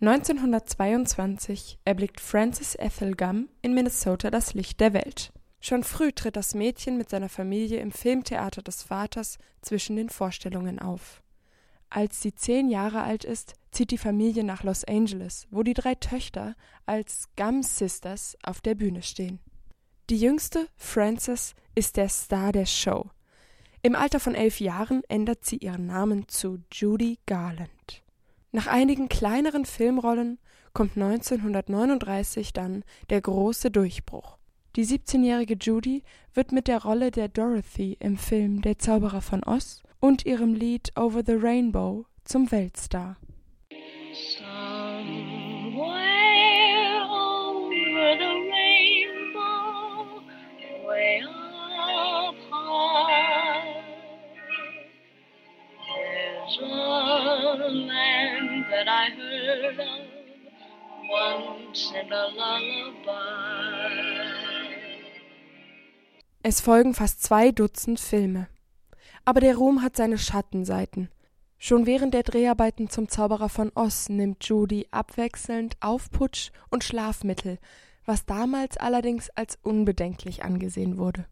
1922 erblickt Frances Ethel Gumm in Minnesota das Licht der Welt. Schon früh tritt das Mädchen mit seiner Familie im Filmtheater des Vaters zwischen den Vorstellungen auf. Als sie zehn Jahre alt ist, zieht die Familie nach Los Angeles, wo die drei Töchter als Gum Sisters auf der Bühne stehen. Die jüngste, Frances, ist der Star der Show. Im Alter von elf Jahren ändert sie ihren Namen zu Judy Garland. Nach einigen kleineren Filmrollen kommt 1939 dann der große Durchbruch. Die 17-jährige Judy wird mit der Rolle der Dorothy im Film Der Zauberer von Oz und ihrem Lied Over the Rainbow zum Weltstar. Land that I heard of once in a lullaby. Es folgen fast zwei Dutzend Filme. Aber der Ruhm hat seine Schattenseiten. Schon während der Dreharbeiten zum Zauberer von Oz nimmt Judy abwechselnd Aufputsch und Schlafmittel, was damals allerdings als unbedenklich angesehen wurde.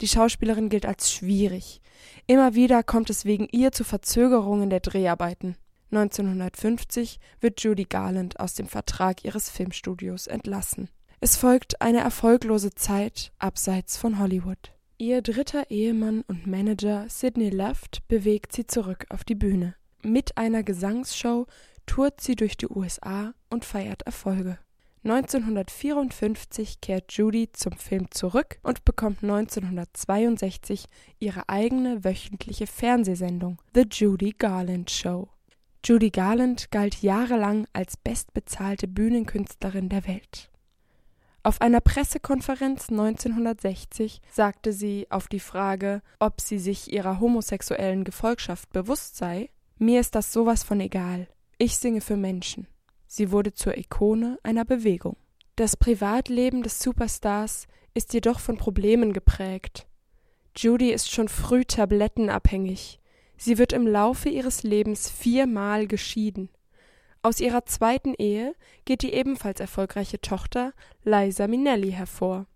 Die Schauspielerin gilt als schwierig. Immer wieder kommt es wegen ihr zu Verzögerungen der Dreharbeiten. 1950 wird Judy Garland aus dem Vertrag ihres Filmstudios entlassen. Es folgt eine erfolglose Zeit abseits von Hollywood. Ihr dritter Ehemann und Manager Sidney Luft bewegt sie zurück auf die Bühne. Mit einer Gesangsshow tourt sie durch die USA und feiert Erfolge. 1954 kehrt Judy zum Film zurück und bekommt 1962 ihre eigene wöchentliche Fernsehsendung The Judy Garland Show. Judy Garland galt jahrelang als bestbezahlte Bühnenkünstlerin der Welt. Auf einer Pressekonferenz 1960 sagte sie auf die Frage, ob sie sich ihrer homosexuellen Gefolgschaft bewusst sei, mir ist das sowas von egal. Ich singe für Menschen. Sie wurde zur Ikone einer Bewegung. Das Privatleben des Superstars ist jedoch von Problemen geprägt. Judy ist schon früh tablettenabhängig. Sie wird im Laufe ihres Lebens viermal geschieden. Aus ihrer zweiten Ehe geht die ebenfalls erfolgreiche Tochter Liza Minnelli hervor.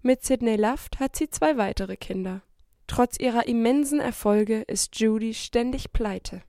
Mit Sidney Luft hat sie zwei weitere Kinder. Trotz ihrer immensen Erfolge ist Judy ständig pleite.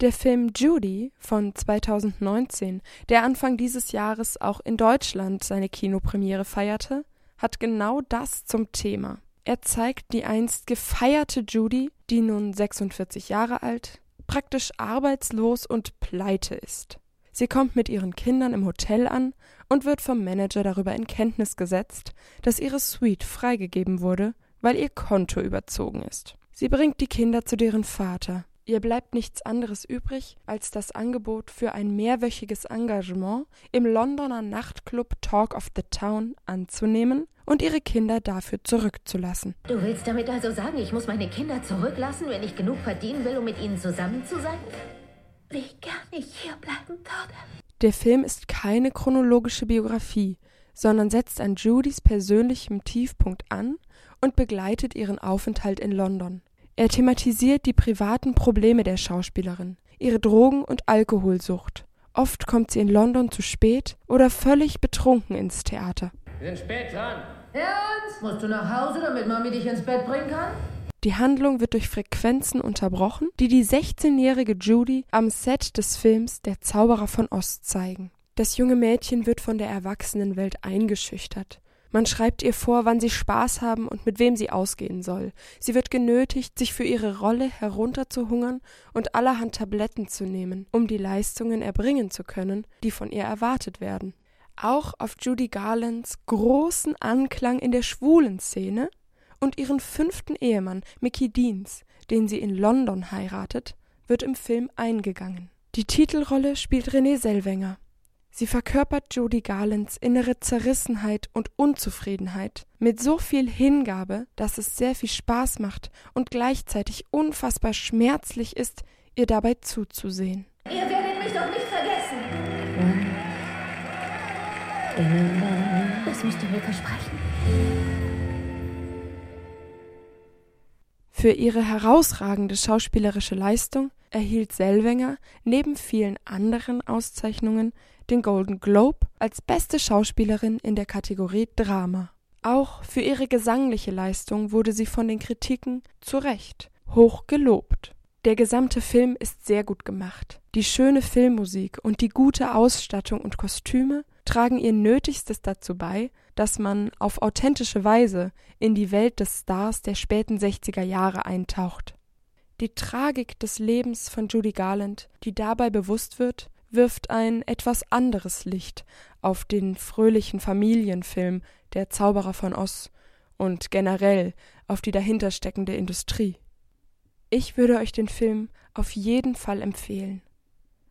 Der Film Judy von 2019, der Anfang dieses Jahres auch in Deutschland seine Kinopremiere feierte, hat genau das zum Thema. Er zeigt die einst gefeierte Judy, die nun 46 Jahre alt, praktisch arbeitslos und pleite ist. Sie kommt mit ihren Kindern im Hotel an und wird vom Manager darüber in Kenntnis gesetzt, dass ihre Suite freigegeben wurde, weil ihr Konto überzogen ist. Sie bringt die Kinder zu deren Vater, Ihr bleibt nichts anderes übrig, als das Angebot für ein mehrwöchiges Engagement im Londoner Nachtclub Talk of the Town anzunehmen und ihre Kinder dafür zurückzulassen. Du willst damit also sagen, ich muss meine Kinder zurücklassen, wenn ich genug verdienen will, um mit ihnen zusammen zu sein? Wie gern ich hier bleiben würde. Der Film ist keine chronologische Biografie, sondern setzt an Judys persönlichem Tiefpunkt an und begleitet ihren Aufenthalt in London. Er thematisiert die privaten Probleme der Schauspielerin, ihre Drogen- und Alkoholsucht. Oft kommt sie in London zu spät oder völlig betrunken ins Theater. Wir sind spät dran. Ernst? Musst du nach Hause, damit Mami dich ins Bett bringen kann? Die Handlung wird durch Frequenzen unterbrochen, die die 16-jährige Judy am Set des Films Der Zauberer von Ost zeigen. Das junge Mädchen wird von der Erwachsenenwelt eingeschüchtert. Man schreibt ihr vor, wann sie Spaß haben und mit wem sie ausgehen soll. Sie wird genötigt, sich für ihre Rolle herunterzuhungern und allerhand Tabletten zu nehmen, um die Leistungen erbringen zu können, die von ihr erwartet werden. Auch auf Judy Garlands großen Anklang in der schwulen Szene und ihren fünften Ehemann Mickey Deans, den sie in London heiratet, wird im Film eingegangen. Die Titelrolle spielt René Selwenger. Sie verkörpert Judy Garlands innere Zerrissenheit und Unzufriedenheit mit so viel Hingabe, dass es sehr viel Spaß macht und gleichzeitig unfassbar schmerzlich ist, ihr dabei zuzusehen. Ihr werdet mich doch nicht vergessen. Das müsst ihr mir versprechen. Für ihre herausragende schauspielerische Leistung erhielt Selwenger neben vielen anderen Auszeichnungen den Golden Globe als beste Schauspielerin in der Kategorie Drama. Auch für ihre gesangliche Leistung wurde sie von den Kritiken zu Recht hoch gelobt. Der gesamte Film ist sehr gut gemacht. Die schöne Filmmusik und die gute Ausstattung und Kostüme tragen ihr Nötigstes dazu bei, dass man auf authentische Weise in die Welt des Stars der späten 60er Jahre eintaucht. Die Tragik des Lebens von Judy Garland, die dabei bewusst wird, wirft ein etwas anderes Licht auf den fröhlichen Familienfilm Der Zauberer von Oz und generell auf die dahintersteckende Industrie. Ich würde euch den Film auf jeden Fall empfehlen.